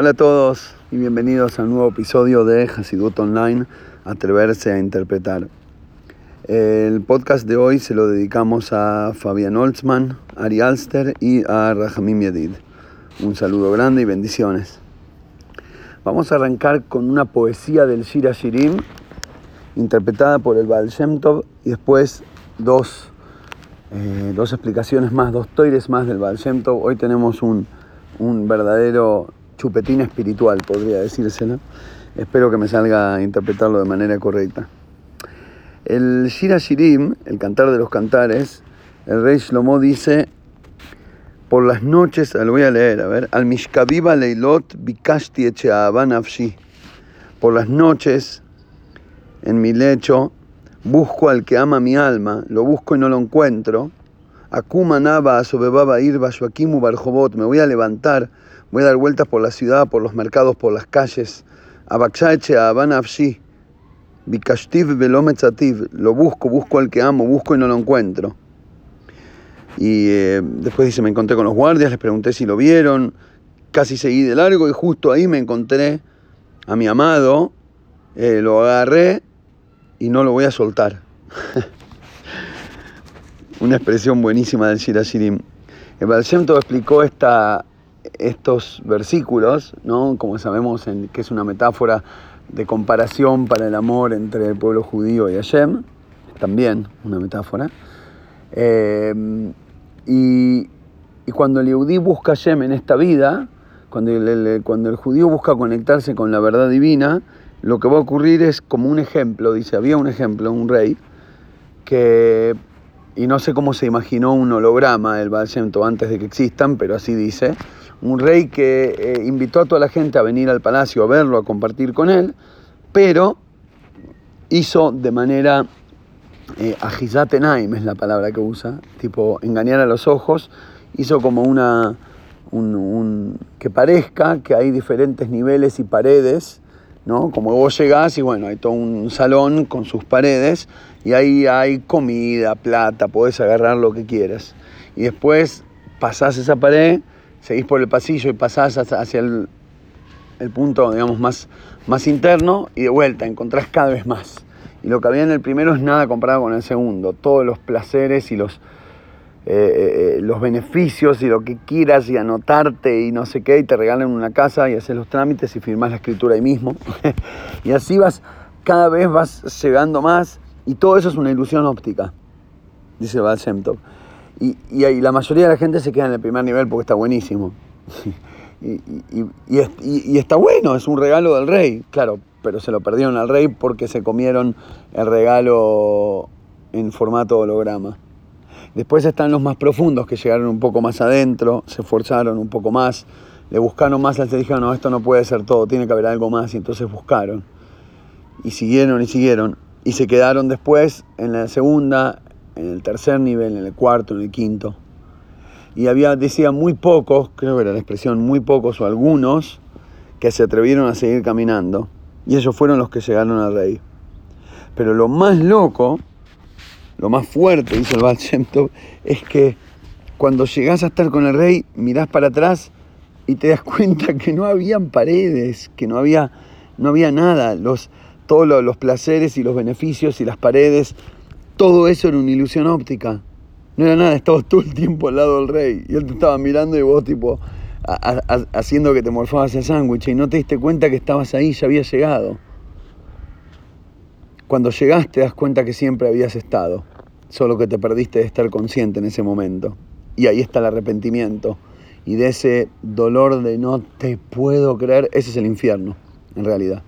Hola a todos y bienvenidos a un nuevo episodio de Hasidut Online, Atreverse a Interpretar. El podcast de hoy se lo dedicamos a Fabián Holtzman, Ari Alster y a Rahamim Yedid. Un saludo grande y bendiciones. Vamos a arrancar con una poesía del Shira Shirim, interpretada por el Baal Shem y después dos, eh, dos explicaciones más, dos toires más del Baal Shem. Hoy tenemos un, un verdadero chupetín espiritual, podría decírselo. Espero que me salga a interpretarlo de manera correcta. El Shira Shirim, el cantar de los cantares, el rey Shlomo dice, por las noches, lo voy a leer, a ver, al Mishkaviva Leilot Bikashti. Por las noches, en mi lecho, busco al que ama mi alma, lo busco y no lo encuentro. Akuma Nava Sobebaba Irba Shoakimu Barjobot, me voy a levantar Voy a dar vueltas por la ciudad, por los mercados, por las calles. Abakshaeche, Abanafshi, Bikashtiv Velometzativ. Lo busco, busco al que amo, busco y no lo encuentro. Y eh, después dice, me encontré con los guardias, les pregunté si lo vieron. Casi seguí de largo y justo ahí me encontré a mi amado. Eh, lo agarré y no lo voy a soltar. Una expresión buenísima del Shirashirim. El Baal explicó esta, estos versículos, ¿no? como sabemos que es una metáfora de comparación para el amor entre el pueblo judío y Hashem, también una metáfora. Eh, y, cuando el Yehudí busca Hashem en esta vida, cuando el, cuando el judío busca conectarse con la verdad divina, lo que va a ocurrir es como un ejemplo, dice, había un ejemplo, un rey, que, y no sé cómo se imaginó un holograma el Baal antes de que existan, pero así dice, un rey que eh, invitó a toda la gente a venir al palacio a verlo, a compartir con él, pero hizo de manera eh, agizatenaim es la palabra que usa, tipo engañar a los ojos, hizo como una, un, que parezca que hay diferentes niveles y paredes, ¿no? Como vos llegás y bueno, hay todo un salón con sus paredes y ahí hay comida, plata, podés agarrar lo que quieras. Y después pasás esa pared seguís por el pasillo y pasás hacia el, punto, digamos, más, más interno y de vuelta encontrás cada vez más. Y lo que había en el primero es nada comparado con el segundo. Todos los placeres y los, eh, eh, eh, los beneficios y lo que quieras y anotarte y no sé qué, y te regalan una casa y haces los trámites y firmas la escritura ahí mismo. y así vas, cada vez vas llegando más y todo eso es una ilusión óptica, dice Val y, la mayoría de la gente se queda en el primer nivel porque está buenísimo. y, y, está bueno, es un regalo del rey, claro, pero se lo perdieron al rey porque se comieron el regalo en formato holograma. Después están los más profundos que llegaron un poco más adentro, se esforzaron un poco más, le buscaron más, les dijeron, no, esto no puede ser todo, tiene que haber algo más, y entonces buscaron. Y siguieron y siguieron. Y se quedaron después en la segunda, en el tercer nivel, en el cuarto, en el quinto. Y había, decía, muy pocos, creo que era la expresión, muy pocos o algunos, que se atrevieron a seguir caminando. Y ellos fueron los que llegaron al rey. Pero lo más loco, lo más fuerte, dice el Baal es que cuando llegás a estar con el rey, mirás para atrás y te das cuenta que no habían paredes, que no había, no había nada. Los, todos los placeres y los beneficios y las paredes todo eso era una ilusión óptica. No era nada, estabas todo el tiempo al lado del rey. Y él te estaba mirando y vos tipo haciendo que te morfabas el sándwich y no te diste cuenta que estabas ahí, ya habías llegado. Cuando llegaste te das cuenta que siempre habías estado, solo que te perdiste de estar consciente en ese momento. Y ahí está el arrepentimiento. Y de ese dolor de no te puedo creer, ese es el infierno, en realidad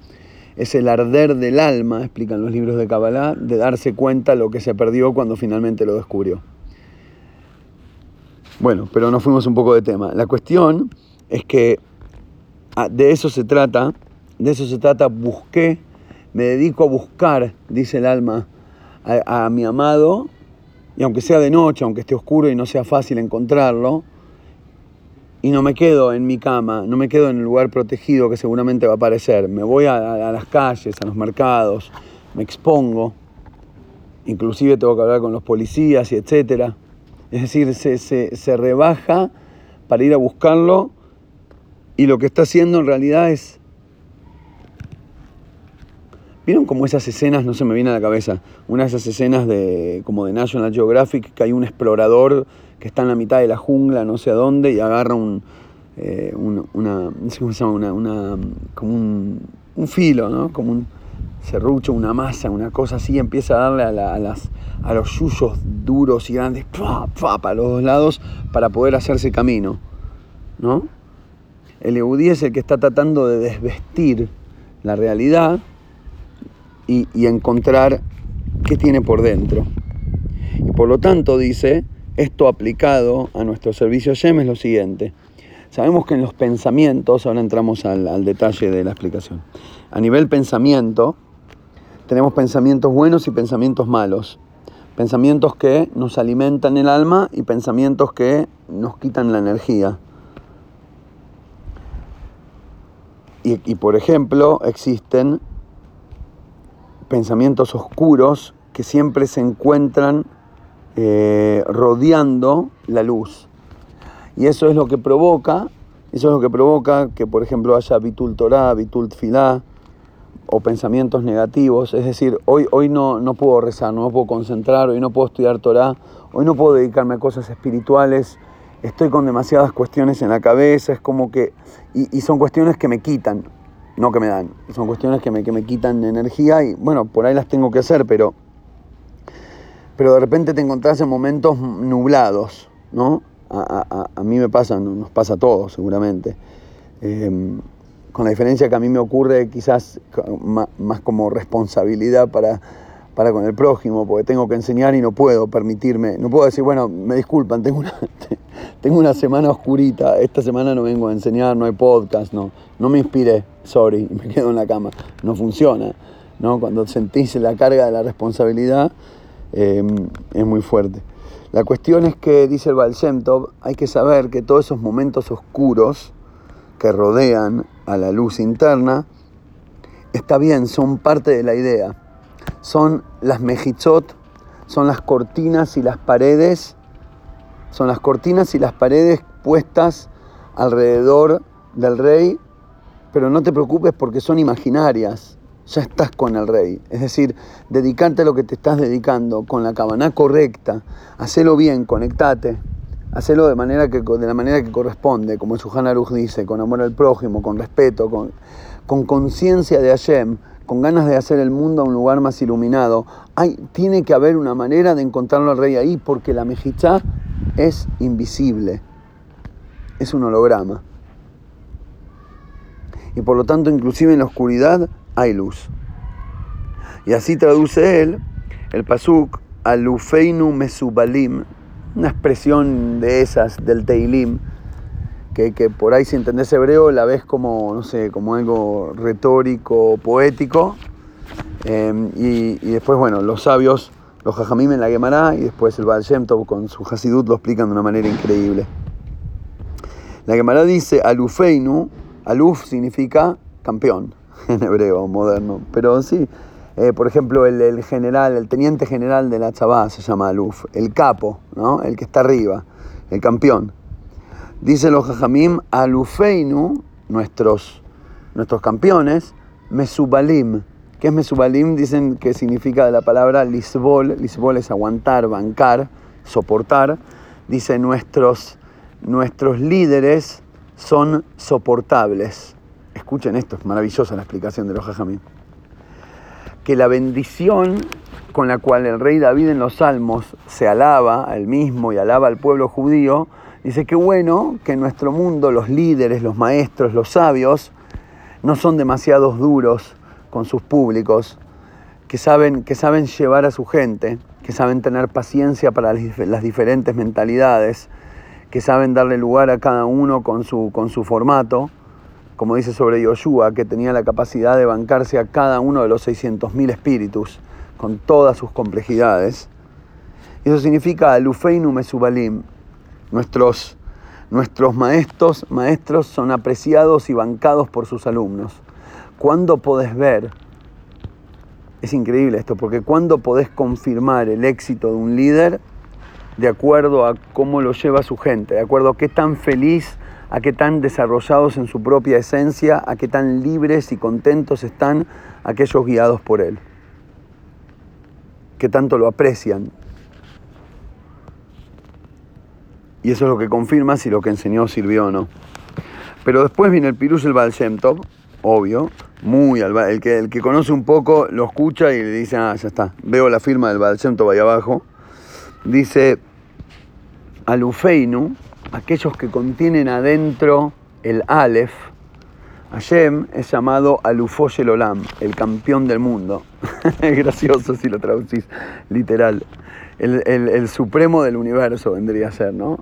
es el arder del alma, explican los libros de Kabbalah, de darse cuenta lo que se perdió cuando finalmente lo descubrió. Bueno, pero nos fuimos un poco de tema. La cuestión es que ah, de eso se trata, de eso se trata, busqué, me dedico a buscar, dice el alma, a mi amado, y aunque sea de noche, aunque esté oscuro y no sea fácil encontrarlo, y no me quedo en mi cama, no me quedo en el lugar protegido que seguramente va a aparecer. Me voy a, las calles, a los mercados, me expongo, inclusive tengo que hablar con los policías y etcétera. Es decir, se, se, rebaja para ir a buscarlo y lo que está haciendo en realidad es... ¿Vieron como esas escenas, no se me viene a la cabeza, una de esas escenas de, como de National Geographic, que hay un explorador que está en la mitad de la jungla, no sé a dónde, y agarra un, eh, una, cómo se llama, una, como un, un, filo, ¿no? Como un serrucho, una masa, una cosa así, empieza a darle a, a, las, a los yuyos duros y grandes, ¡pua, pua, para los dos lados, para poder hacerse camino, ¿no? El Eudí es el que está tratando de desvestir la realidad y, encontrar qué tiene por dentro. Y por lo tanto dice, esto aplicado a nuestro servicio Yem es lo siguiente. Sabemos que en los pensamientos, ahora entramos al, al detalle de la explicación, a nivel pensamiento, tenemos pensamientos buenos y pensamientos malos. Pensamientos que nos alimentan el alma y pensamientos que nos quitan la energía. Y, por ejemplo, existen pensamientos oscuros que siempre se encuentran eh, rodeando la luz. Y eso es lo que provoca, eso es lo que provoca que, por ejemplo, haya bitul Torah, bitul Tfilá, o pensamientos negativos. Es decir, hoy, hoy no, no puedo rezar, no puedo concentrar, hoy no puedo estudiar Torah, hoy no puedo dedicarme a cosas espirituales, estoy con demasiadas cuestiones en la cabeza, es como que... Y son cuestiones que me quitan, no que me dan, son cuestiones que me, que me quitan energía y bueno, por ahí las tengo que hacer, pero, pero de repente te encontrás en momentos nublados, ¿no? A, a, a mí me pasa, nos pasa a todos seguramente. Eh, con la diferencia que a mí me ocurre quizás más como responsabilidad para, para con el prójimo, porque tengo que enseñar y no puedo permitirme, no puedo decir, bueno, me disculpan, tengo una, tengo una semana oscurita, esta semana no vengo a enseñar, no hay podcast, no, no me inspiré, sorry, me quedo en la cama, no funciona, ¿no? Cuando sentís la carga de la responsabilidad eh, es muy fuerte. La cuestión es que, dice el Baal Shem Tov, hay que saber que todos esos momentos oscuros que rodean a la luz interna, está bien, son parte de la idea. Son las mejichot, son las cortinas y las paredes, son las cortinas y las paredes puestas alrededor del rey, pero no te preocupes porque son imaginarias, ya estás con el rey. Es decir, dedicarte a lo que te estás dedicando con la cabana correcta, hacelo bien, conectate, hacelo de, manera que, de la manera que corresponde, como Suhan Aruch dice, con amor al prójimo, con respeto, con conciencia de Hashem, con ganas de hacer el mundo a un lugar más iluminado. Hay, tiene que haber una manera de encontrarlo al rey ahí, porque la mejichá es invisible, es un holograma. Y por lo tanto, inclusive en la oscuridad hay luz. Y así traduce él el pasuk alufeinu mesubalim, una expresión de esas del Teilim, que, por ahí si entendés hebreo la ves como, no sé, como algo retórico, poético. Eh, y, después, bueno, los sabios, los Jajamim en la Gemara y después el Baal Shem con su Hasidut lo explican de una manera increíble. La Gemara dice, Alufeinu, Aluf significa campeón en hebreo moderno, pero sí, eh, por ejemplo, el, el, general, el teniente general de la Chabá se llama Aluf, el capo, ¿no? el que está arriba, el campeón. Dice los Jajamim, Alufeinu, nuestros, nuestros campeones, Mesubalim. ¿Qué es Mesubalim? Dicen que significa la palabra Lisbol. Lisbol es aguantar, bancar, soportar. Dice, nuestros, nuestros líderes son soportables. Escuchen esto, es maravillosa la explicación de los Jajamim que la bendición con la cual el rey David en los salmos se alaba a él mismo y alaba al pueblo judío, dice que bueno que en nuestro mundo los líderes, los maestros, los sabios no son demasiados duros con sus públicos, que saben, que saben llevar a su gente, que saben tener paciencia para las diferentes mentalidades, que saben darle lugar a cada uno con su, con su formato como dice sobre Yoshua, que tenía la capacidad de bancarse a cada uno de los 600.000 espíritus, con todas sus complejidades. Y eso significa Alufeinu Mesubalim. Nuestros, nuestros maestros, maestros son apreciados y bancados por sus alumnos. ¿Cuándo podés ver? Es increíble esto, porque ¿cuándo podés confirmar el éxito de un líder de acuerdo a cómo lo lleva su gente, de acuerdo a qué tan feliz a qué tan desarrollados en su propia esencia, a qué tan libres y contentos están aquellos guiados por Él, qué tanto lo aprecian. Y eso es lo que confirma si lo que enseñó sirvió o no. Pero después viene el Pirush el Baal Shem obvio, muy el que, el que conoce un poco lo escucha y le dice, ah, ya está, veo la firma del Baal Shem ahí abajo. Dice, Alufeinu, aquellos que contienen adentro el Aleph, Hashem es llamado Alufoyel Olam, el campeón del mundo. es gracioso si lo traducís literal. El, supremo del universo vendría a ser, ¿no?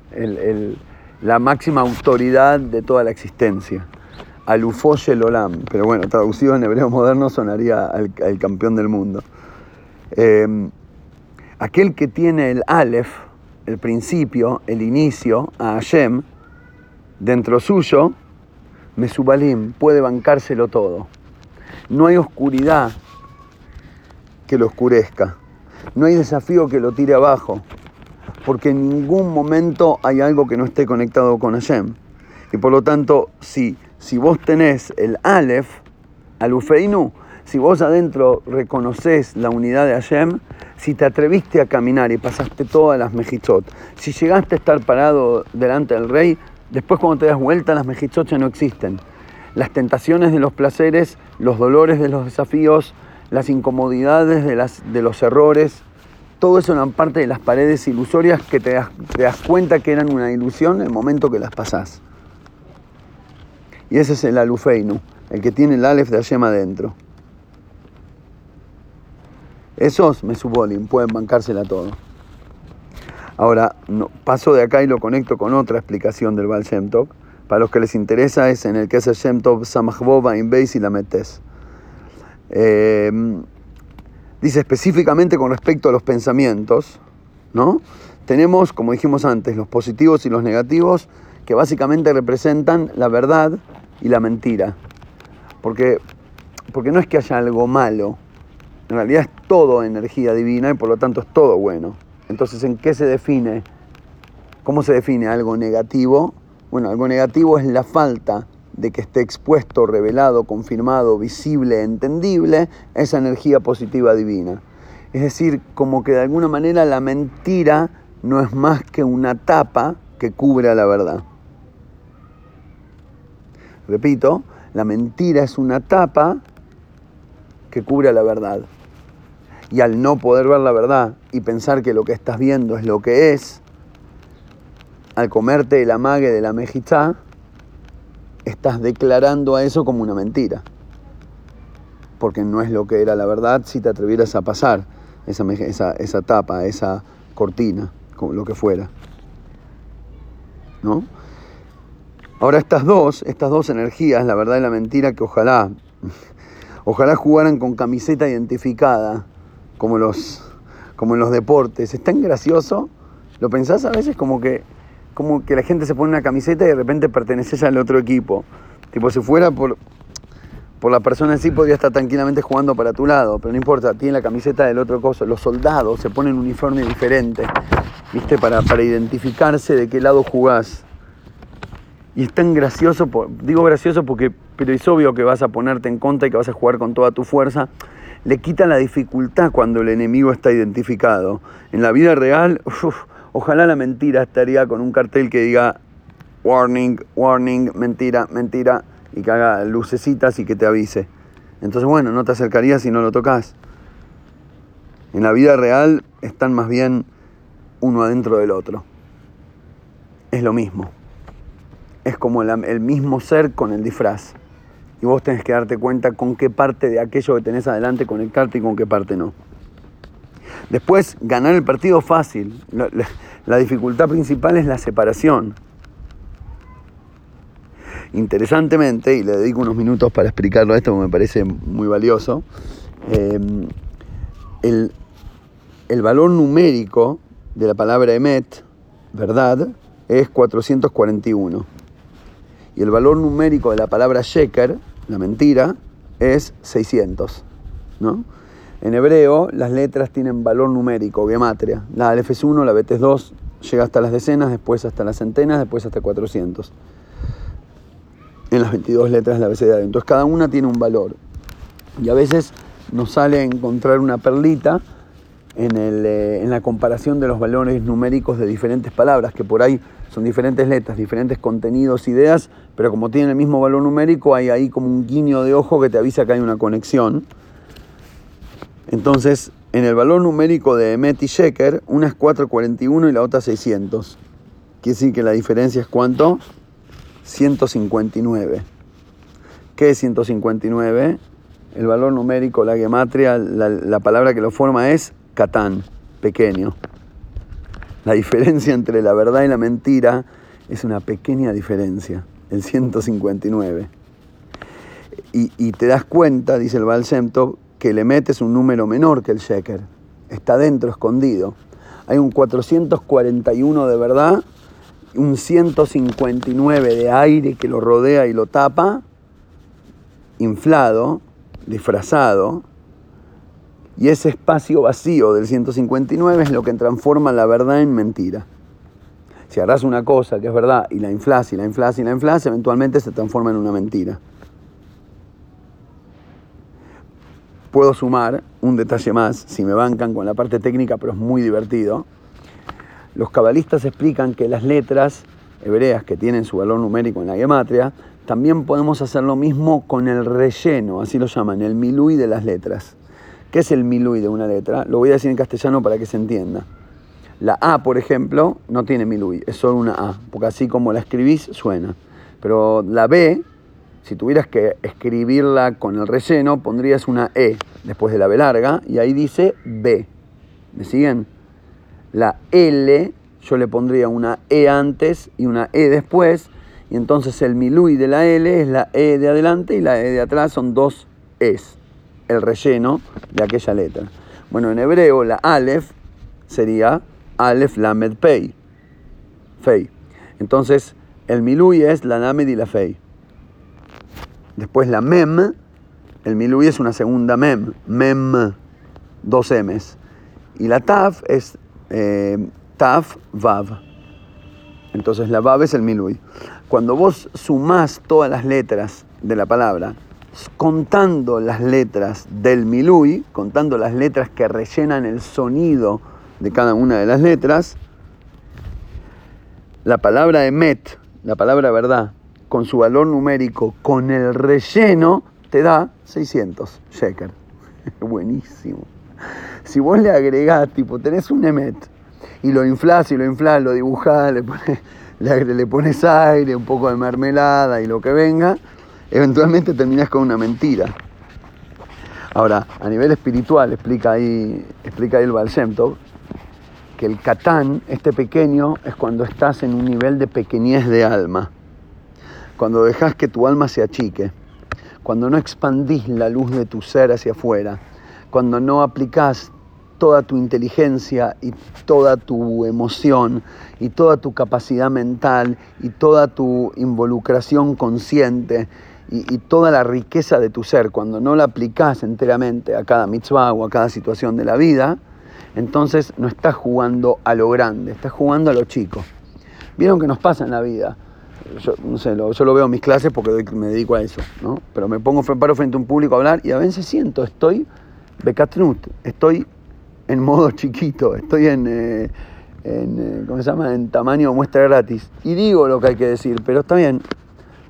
la máxima autoridad de toda la existencia. Alufoyel Olam, pero bueno, traducido en hebreo moderno sonaría al, campeón del mundo. Em, aquel que tiene el Aleph, el principio, el inicio, a Hashem, dentro suyo, Mesubalim puede bancárselo todo. No hay oscuridad que lo oscurezca. No hay desafío que lo tire abajo. Porque en ningún momento hay algo que no esté conectado con Hashem. Y por lo tanto, si, si vos tenés el Aleph, Alufeinu, si vos adentro reconoces la unidad de Hashem, si te atreviste a caminar y pasaste todas las mejichot, si llegaste a estar parado delante del rey, Después cuando te das vuelta las mejichot no existen. Las tentaciones de los placeres, los dolores de los desafíos, las incomodidades de, las, de los errores, todo eso eran parte de las paredes ilusorias que te das, cuenta que eran una ilusión en el momento que las pasás. Y ese es el alufeinu, el que tiene el alef de Hashem adentro. Esos mesubolim pueden bancársela todo. Ahora, paso de acá y lo conecto con otra explicación del Baal Shem. Para los que les interesa es en el que es el Shem Tov Samachbova y la Metes. Eh, dice específicamente con respecto a los pensamientos, ¿no? Tenemos, como dijimos antes, los positivos y los negativos que básicamente representan la verdad y la mentira. Porque, porque no es que haya algo malo, en realidad es todo energía divina y por lo tanto es todo bueno. Entonces, ¿en qué se define? ¿Cómo se define algo negativo? Bueno, algo negativo es la falta de que esté expuesto, revelado, confirmado, visible, entendible esa energía positiva divina. Es decir, como que de alguna manera la mentira no es más que una tapa que cubre a la verdad. Repito, la mentira es una tapa que cubre a la verdad y al no poder ver la verdad y pensar que lo que estás viendo es lo que es, al comerte el amague de la mejitá, estás declarando a eso como una mentira. Porque no es lo que era la verdad si te atrevieras a pasar esa, esa, esa tapa, esa cortina, como lo que fuera. ¿No? Ahora estas dos, estas dos energías, la verdad y la mentira, que ojalá, ojalá jugaran con camiseta identificada como, los, como en los deportes. Es tan gracioso. ¿Lo pensás a veces como que, como que la gente se pone una camiseta y de repente perteneces al otro equipo? Tipo, si fuera por, por la persona en sí, podría estar tranquilamente jugando para tu lado, pero no importa, tiene la camiseta del otro coso. Los soldados se ponen un uniforme diferente, ¿viste? Para, para identificarse de qué lado jugás. Y es tan gracioso, digo gracioso porque, pero es obvio que vas a ponerte en contra y que vas a jugar con toda tu fuerza le quita la dificultad cuando el enemigo está identificado. En la vida real, ojalá la mentira estaría con un cartel que diga warning, warning, mentira, mentira, y que haga lucecitas y que te avise. Entonces, bueno, no te acercarías si no lo tocas. En la vida real están más bien uno adentro del otro. Es lo mismo. Es como el mismo ser con el disfraz y vos tenés que darte cuenta con qué parte de aquello que tenés adelante conectarte y con qué parte no. Después, ganar el partido fácil. La, dificultad principal es la separación. Interesantemente, y le dedico unos minutos para explicarlo esto, me parece muy valioso, em, el, el valor numérico de la palabra emet, verdad, es 441. Y el valor numérico de la palabra sheker la mentira, es 600. ¿no? En hebreo las letras tienen valor numérico, gematria. La Alef es 1, la Bet es 2, llega hasta las decenas, después hasta las centenas, después hasta 400. en las 22 letras del abecedario. Entonces cada una tiene un valor. Y a veces nos sale encontrar una perlita en, eh, en, la comparación de los valores numéricos de diferentes palabras, que por ahí son diferentes letras, diferentes contenidos, ideas, pero como tienen el mismo valor numérico, hay ahí como un guiño de ojo que te avisa que hay una conexión. Entonces, en el valor numérico de Emet y Sheker, una es 441 y la otra 600. Quiere decir que la diferencia es cuánto? 159. ¿Qué es 159? El valor numérico, la gematria, la, la palabra que lo forma es Catán, pequeño. La diferencia entre la verdad y la mentira es una pequeña diferencia, el 159. Y, y te das cuenta, dice el Baal que le metes un número menor que el Sheker. Está dentro, escondido. Hay un 441 de verdad, un 159 de aire que lo rodea y lo tapa, inflado, disfrazado, y ese espacio vacío del 159 es lo que transforma la verdad en mentira. Si harás una cosa que es verdad y la inflas y la inflas y la inflas, eventualmente se transforma en una mentira. Puedo sumar un detalle más, si me bancan con la parte técnica, pero es muy divertido. Los cabalistas explican que las letras hebreas que tienen su valor numérico en la gematria, también podemos hacer lo mismo con el relleno, así lo llaman, el milui de las letras. ¿Qué es el milui de una letra? Lo voy a decir en castellano para que se entienda. La A, por ejemplo, no tiene milui, es solo una A, porque así como la escribís suena. Pero la B, si tuvieras que escribirla con el relleno, pondrías una E después de la B larga y ahí dice B. ¿Me siguen? La L, yo le pondría una E antes y una E después, y entonces el milui de la L es la E de adelante y la E de atrás son dos Es el relleno de aquella letra. Bueno, en hebreo la Aleph sería Aleph Lamed Pei. Fei. Entonces, el Milui es la Lamed y la Fei. Después la Mem, el Milui es una segunda Mem. Mem, dos M's. Y la Taf es eh, Taf Vav. Entonces la Vav es el Milui. Cuando vos sumás todas las letras de la palabra contando las letras del milui, contando las letras que rellenan el sonido de cada una de las letras, la palabra emet, la palabra verdad, con su valor numérico, con el relleno, te da 600 sheker. Buenísimo. Si vos le agregás, tipo, tenés un emet, y lo inflás y lo inflás, lo dibujás, le pones aire, un poco de mermelada y lo que venga, eventualmente terminas con una mentira. Ahora, a nivel espiritual, explica ahí, explica ahí el Baal que el Catán, este pequeño, es cuando estás en un nivel de pequeñez de alma, cuando dejas que tu alma se achique, cuando no expandís la luz de tu ser hacia afuera, cuando no aplicás toda tu inteligencia y toda tu emoción y toda tu capacidad mental y toda tu involucración consciente y, toda la riqueza de tu ser, cuando no la aplicas enteramente a cada mitzvah o a cada situación de la vida, entonces no estás jugando a lo grande, estás jugando a lo chico. Vieron que nos pasa en la vida. Yo, no sé, lo, yo lo veo en mis clases porque me dedico a eso, ¿no? Pero me pongo paro frente a un público a hablar y a veces siento, estoy becatnut, estoy en modo chiquito, estoy en, eh, en eh, ¿cómo se llama? En tamaño muestra gratis. Y digo lo que hay que decir, pero está bien,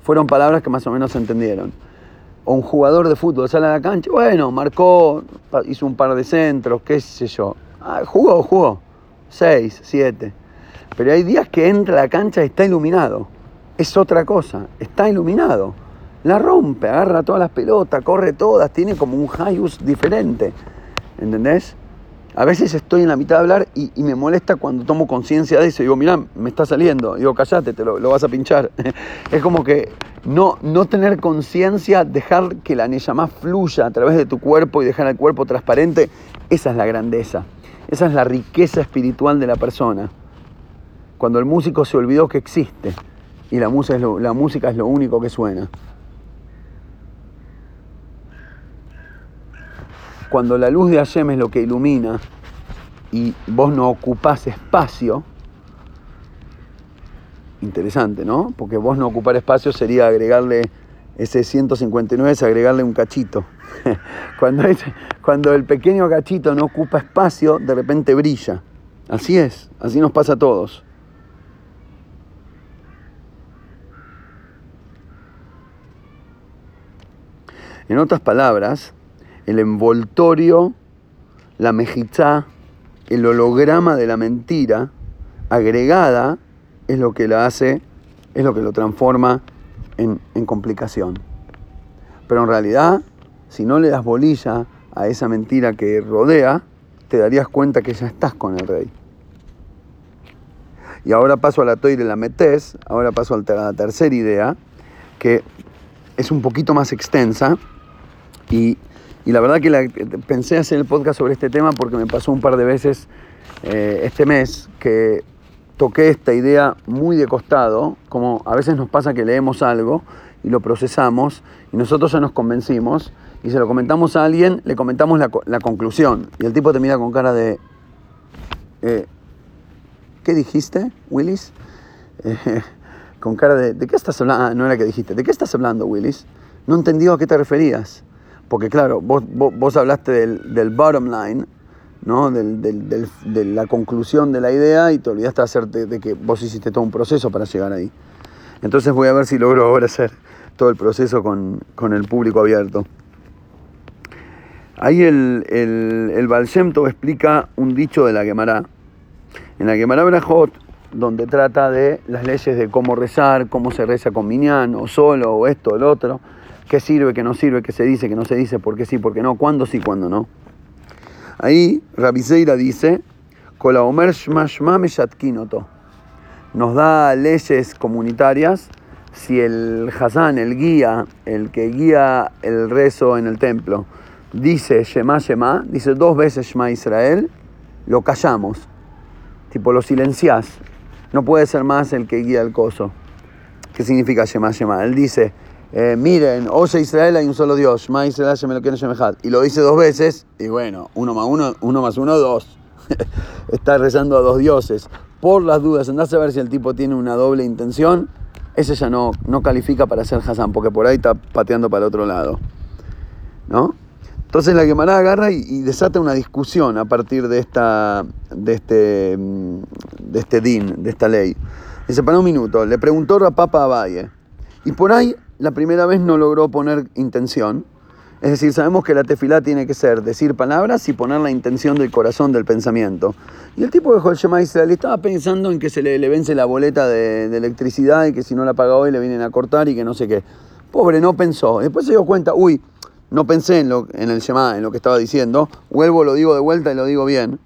fueron palabras que más o menos se entendieron. O un jugador de fútbol sale a la cancha, bueno, marcó, hizo un par de centros, qué sé yo. Ah, jugó, jugó. Seis, siete. Pero hay días que entra a la cancha y está iluminado. Es otra cosa, está iluminado. La rompe, agarra todas las pelotas, corre todas, tiene como un highus diferente. ¿Entendés? A veces estoy en la mitad de hablar y, me molesta cuando tomo conciencia de eso. Digo, mira, me está saliendo. Digo, callate, te lo, vas a pinchar. es como que no, no tener conciencia, dejar que la más fluya a través de tu cuerpo y dejar el cuerpo transparente, esa es la grandeza. Esa es la riqueza espiritual de la persona. Cuando el músico se olvidó que existe y la música es lo, música es lo único que suena. Cuando la luz de Hashem es lo que ilumina y vos no ocupás espacio, Interesante, ¿no? Porque vos no ocupar espacio sería agregarle ese 159, es agregarle un cachito. cuando, cuando el pequeño cachito no ocupa espacio, de repente brilla. Así es, así nos pasa a todos. En otras palabras, el envoltorio, la mejizá, el holograma de la mentira agregada es lo que la hace, es lo que lo transforma en, complicación. Pero en realidad, si no le das bolilla a esa mentira que rodea, te darías cuenta que ya estás con el rey. Y ahora paso a la toire la metes, ahora paso a la tercera idea, que es un poquito más extensa y, la verdad que pensé hacer el podcast sobre este tema porque me pasó un par de veces eh, este mes que toqué esta idea muy de costado, como a veces nos pasa que leemos algo y lo procesamos y nosotros ya nos convencimos y se lo comentamos a alguien, le comentamos la, la conclusión y el tipo te mira con cara de... Eh, ¿Qué dijiste, Willis? Con cara de, ¿de qué estás hablando? Ah, no era que dijiste, ¿de qué estás hablando, Willis? No entendió a qué te referías. Porque claro, vos, vos, hablaste del, del, bottom line, ¿no? Del, del, de la conclusión de la idea y te olvidaste de, hacerte, de que vos hiciste todo un proceso para llegar ahí. Entonces voy a ver si logro ahora hacer todo el proceso con, con el público abierto. Ahí el, el, el explica un dicho de la Gemara, en la Gemara Brajot, donde trata de las leyes de cómo rezar, cómo se reza con minyan, o solo, o esto, o el otro, qué sirve, qué no sirve, qué se dice, qué no se dice, por qué sí, por qué no, cuándo sí, cuándo no. Ahí Rabiseira dice, nos da leyes comunitarias si el Hazán, el guía, el que guía el rezo en el templo, dice Shema Shema, dice dos veces Shema Israel, lo callamos tipo lo silenciás. No puede ser más el que guía el coso. ¿Qué significa Shema Shema? Él dice, eh, miren, oye Israel hay un solo Dios, Shema Israel me lo quiere Y lo dice dos veces, y bueno, uno más uno, uno más uno, dos. Está rezando a dos dioses. Por las dudas, andás a ver si el tipo tiene una doble intención, ese ya no, no califica para ser Hassan, porque por ahí está pateando para otro lado. ¿No? Entonces la Gemara agarra y, desata una discusión a partir de, esta, de, este, de este din, de esta ley. Dice, para un minuto, le preguntó Rapapa a Valle. Y por ahí la primera vez no logró poner intención. Es decir, sabemos que la tefilá tiene que ser decir palabras y poner la intención del corazón del pensamiento. Y el tipo el Shema Israel estaba pensando en que se le, vence la boleta de, de, electricidad y que si no la paga hoy le vienen a cortar y que no sé qué. Pobre, no pensó. Después se dio cuenta, uy, no pensé en, lo, en el Shema, en lo que estaba diciendo, vuelvo, lo digo de vuelta y lo digo bien.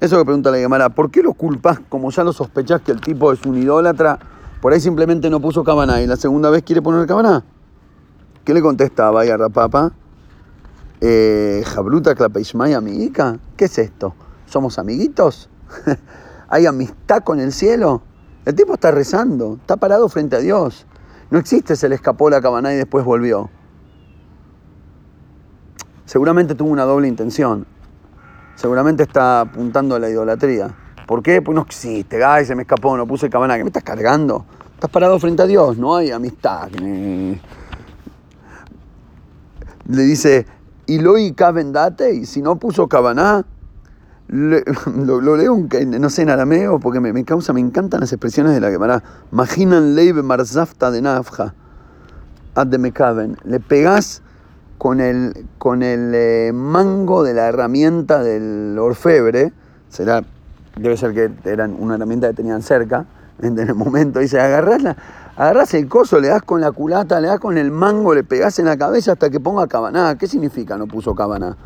Eso que pregunta la Gemara, ¿por qué lo culpas como ya lo sospechás que el tipo es un idólatra? Por ahí simplemente no puso cabana y la segunda vez quiere poner cabana. ¿Qué le contesta Vaya Rapapa? Eh, Jabruta Clapeishmay amiguica. ¿Qué es esto? ¿Somos amiguitos? ¿Hay amistad con el cielo? El tipo está rezando, está parado frente a Dios. No existe, se le escapó la cabana y después volvió seguramente tuvo una doble intención. Seguramente está apuntando a la idolatría. ¿Por qué? Pues no existe. Ay, se me escapó, no puse cabana. ¿Qué me estás cargando? Estás parado frente a Dios, no hay amistad. Le dice, y lo y si no puso cabana, lo, leo, no sé, en arameo, porque me, causa, me encantan las expresiones de la Gemara. Imaginan leibe marzafta de nafja, ad de Le pegás con el, con el eh, mango de la herramienta del orfebre, será, debe ser que eran una herramienta que tenían cerca, en el momento, dice, agarrás, agarrás el coso, le das con la culata, le das con el mango, le pegás en la cabeza hasta que ponga cabaná. ¿Qué significa no puso cabaná?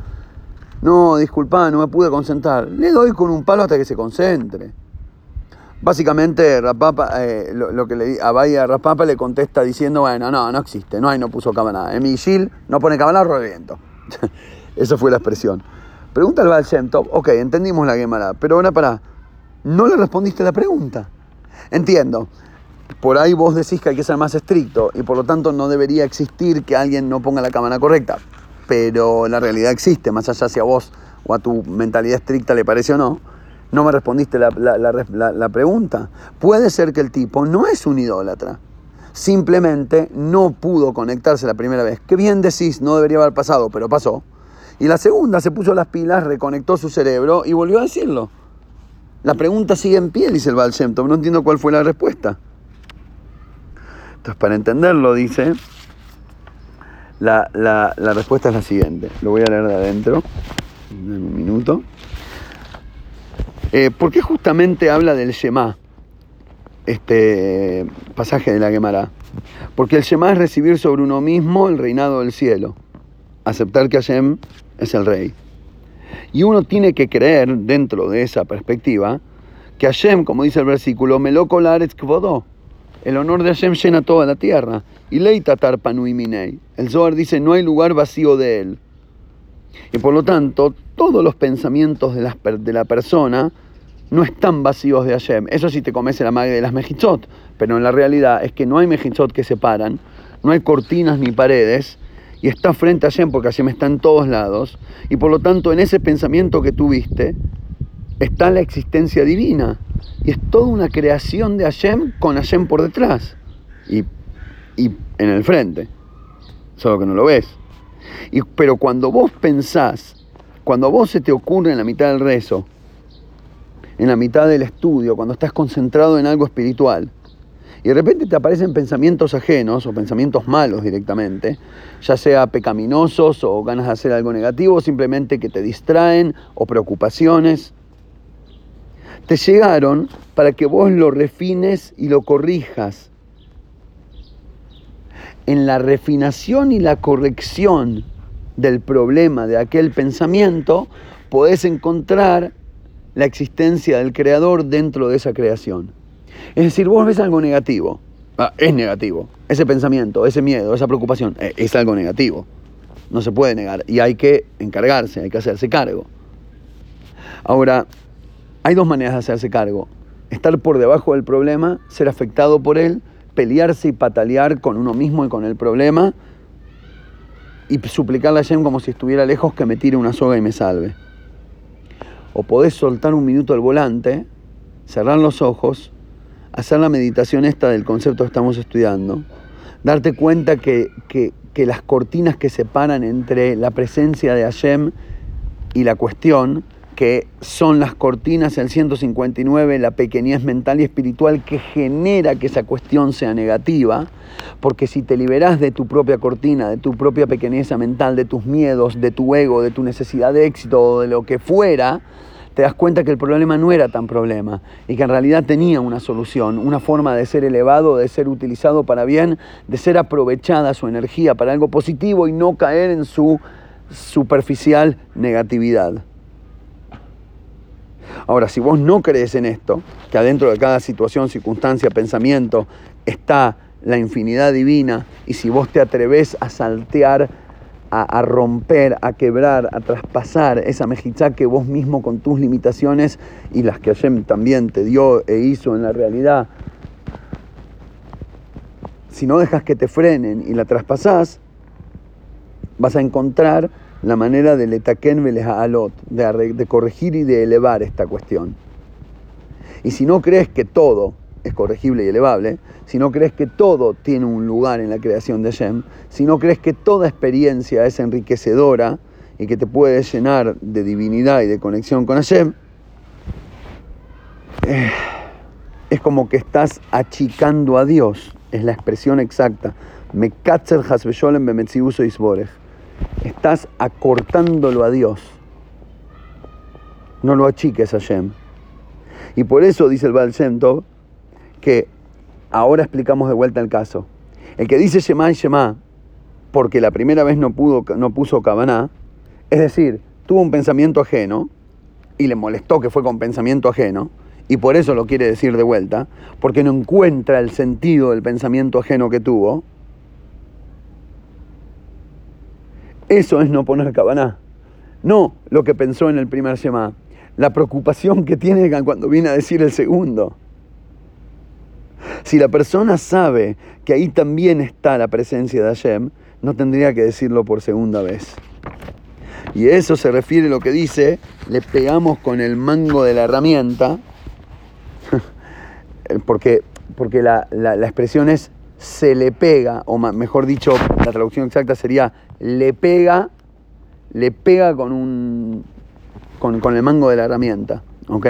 No, disculpa, no me pude concentrar. Le doy con un palo hasta que se concentre. Básicamente, Rapapa, eh, lo, que le a Bahía Rapapa le contesta diciendo, bueno, no, no existe, no hay, no puso cabana. En mi Gil no pone cabana, reviento. Esa fue la expresión. Pregunta al Baal Shem ok, entendimos la Gemara, pero ahora para, no le respondiste la pregunta. Entiendo, por ahí vos decís que hay que ser más estricto y por lo tanto no debería existir que alguien no ponga la cámara correcta, pero la realidad existe, más allá si a vos o a tu mentalidad estricta le parece o no No me respondiste la, la, pregunta. Puede ser que el tipo no es un idólatra. Simplemente no pudo conectarse la primera vez. Qué bien decís, no debería haber pasado, pero pasó. Y la segunda se puso las pilas, reconectó su cerebro y volvió a decirlo. La pregunta sigue en pie, dice el Baal No entiendo cuál fue la respuesta. Entonces, para entenderlo, dice, la, respuesta es la siguiente. Lo voy a leer de adentro. En un minuto. Eh, ¿Por qué justamente habla del Shema? Este pasaje de la Gemara. Porque el Shema es recibir sobre uno mismo el reinado del cielo. Aceptar que Hashem es el rey. Y uno tiene que creer, dentro de esa perspectiva, que Hashem, como dice el versículo, Meloko kvodó. El honor de Hashem llena toda la tierra. Y leita tarpanui minei. El Zohar dice, no hay lugar vacío de él. Y por lo tanto, todos los pensamientos de la, de la persona no están vacíos de Hashem. Eso sí te comes la madre de las mejizot. Pero en la realidad es que no hay mejizot que separan, no hay cortinas ni paredes, y está frente a Hashem porque Hashem está en todos lados, y por lo tanto en ese pensamiento que tuviste está la existencia divina, y es toda una creación de Hashem con Hashem por detrás y, en el frente, solo que no lo ves. Y, pero cuando vos pensás, cuando vos se te ocurre en la mitad del rezo, en la mitad del estudio, cuando estás concentrado en algo espiritual, y de repente te aparecen pensamientos ajenos o pensamientos malos directamente, ya sea pecaminosos o ganas de hacer algo negativo, simplemente que te distraen o preocupaciones. Te llegaron para que vos lo refines y lo corrijas. En la refinación y la corrección del problema de aquel pensamiento, podés encontrar la existencia del creador dentro de esa creación. Es decir, vos ves algo negativo. Ah, es negativo. Ese pensamiento, ese miedo, esa preocupación, eh, es algo negativo. No se puede negar. Y hay que encargarse, hay que hacerse cargo. Ahora, hay dos maneras de hacerse cargo. Estar por debajo del problema, ser afectado por él, pelearse y patalear con uno mismo y con el problema y suplicarle a Hashem como si estuviera lejos que me tire una soga y me salve. O podés soltar un minuto el volante, cerrar los ojos hacer la meditación esta del concepto que estamos estudiando, darte cuenta que, las cortinas que separan entre la presencia de Hashem y la cuestión, que son las cortinas, el 159, la pequeñez mental y espiritual que genera que esa cuestión sea negativa, porque si te liberás de tu propia cortina, de tu propia pequeñeza mental, de tus miedos, de tu ego, de tu necesidad de éxito o de lo que fuera, te das cuenta que el problema no era tan problema y que en realidad tenía una solución, una forma de ser elevado, de ser utilizado para bien, de ser aprovechada su energía para algo positivo y no caer en su superficial negatividad. Ahora, si vos no crees en esto, que adentro de cada situación, circunstancia, pensamiento está la infinidad divina, y si vos te atreves a saltear a, romper, a quebrar, a traspasar esa mejizá que vos mismo con tus limitaciones y las que Hashem también te dio e hizo en la realidad, si no dejas que te frenen y la traspasás, vas a encontrar la manera de letaken alot, de, de corregir y de elevar esta cuestión. Y si no crees que todo es corregible y elevable, si no crees que todo tiene un lugar en la creación de Hashem, si no crees que toda experiencia es enriquecedora y que te puede llenar de divinidad y de conexión con Hashem, eh, es como que estás achicando a Dios, es la expresión exacta. Estás acortándolo a Dios. No lo achiques a Hashem. Y por eso dice el Baal Shem que ahora explicamos de vuelta el caso. El que dice Shema y Shema porque la primera vez no, pudo, no puso Kabaná, es decir, tuvo un pensamiento ajeno y le molestó que fue con pensamiento ajeno, y por eso lo quiere decir de vuelta, porque no encuentra el sentido del pensamiento ajeno que tuvo, eso es no poner Kabaná. No lo que pensó en el primer Shema, la preocupación que tiene cuando viene a decir el segundo. Si la persona sabe que ahí también está la presencia de Hashem, no tendría que decirlo por segunda vez. Y eso se refiere a lo que dice, le pegamos con el mango de la herramienta, porque, porque la, expresión es se le pega, o mejor dicho, la traducción exacta sería le pega, le pega con, un, con, con el mango de la herramienta. ¿ok?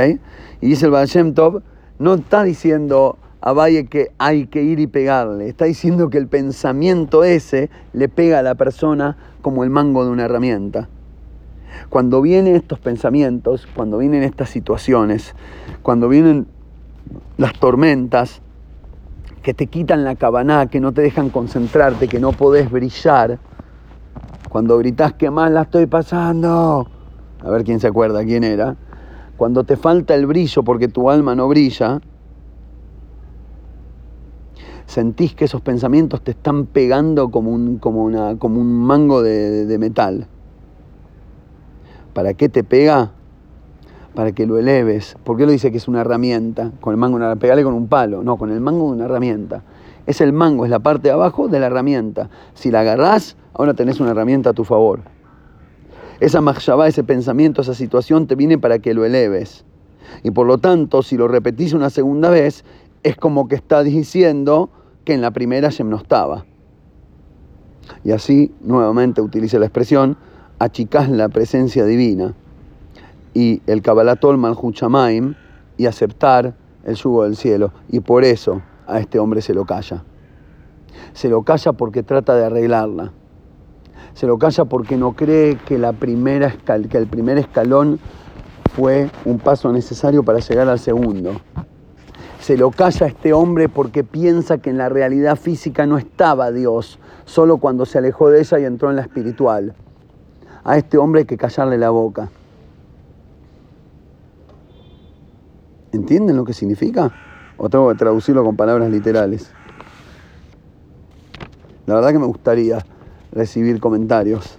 Y dice el Baal Shem Tov, no está diciendo a Valle que hay que ir y pegarle, está diciendo que el pensamiento ese le pega a la persona como el mango de una herramienta. Cuando vienen estos pensamientos, cuando vienen estas situaciones, cuando vienen las tormentas que te quitan la cabana, que no te dejan concentrarte, que no podés brillar, cuando gritas que mal la estoy pasando, a ver quién se acuerda quién era, cuando te falta el brillo porque tu alma no brilla, sentís que esos pensamientos te están pegando como un, como una, como un mango de, metal. ¿Para qué te pega? Para que lo eleves. ¿Por qué lo dice que es una herramienta? Con el mango, una, pegale con un palo. No, con el mango de una herramienta. Es el mango, es la parte de abajo de la herramienta. Si la agarrás, ahora tenés una herramienta a tu favor. Esa mahshabá, ese pensamiento, esa situación te viene para que lo eleves. Y por lo tanto, si lo repetís una segunda vez, es como que está diciendo que en la primera Shem no estaba. Y así, nuevamente utiliza la expresión, achicás la presencia divina y el Kabbalatol Malhut y aceptar el yugo del cielo. Y por eso a este hombre se lo calla. Se lo calla porque trata de arreglarla se lo calla porque no cree que, la primera que el primer escalón fue un paso necesario para llegar al segundo. Se lo calla a este hombre porque piensa que en la realidad física no estaba Dios, solo cuando se alejó de ella y entró en la espiritual. A este hombre hay que callarle la boca. ¿Entienden lo que significa? ¿O tengo que traducirlo con palabras literales? La verdad que me gustaría recibir comentarios.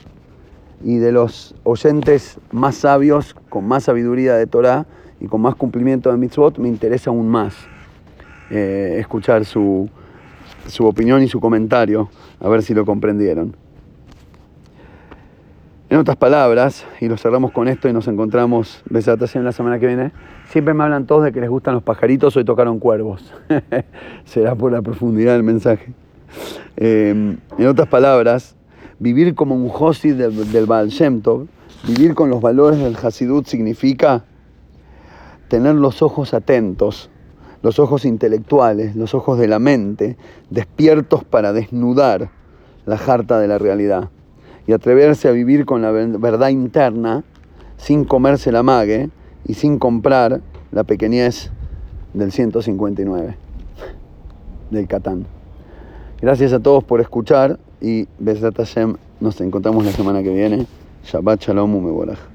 Y de los oyentes más sabios, con más sabiduría de Torah y con más cumplimiento de mitzvot, me interesa aún más eh, escuchar su, su opinión y su comentario, a ver si lo comprendieron. En otras palabras, y lo cerramos con esto y nos encontramos en la semana que viene, siempre me hablan todos de que les gustan los pajaritos, hoy tocaron cuervos. Será por la profundidad del mensaje. Eh, en otras palabras, Vivir como un Josid del, del Baal Shem Tov, vivir con los valores del Hasidut significa tener los ojos atentos, los ojos intelectuales, los ojos de la mente, despiertos para desnudar la jarta de la realidad y atreverse a vivir con la verdad interna sin comerse la mague y sin comprar la pequeñez del 159 del Catán. Gracias a todos por escuchar y Besrat Hashem nos encontramos la semana que viene. Shabbat Shalom Umeborach.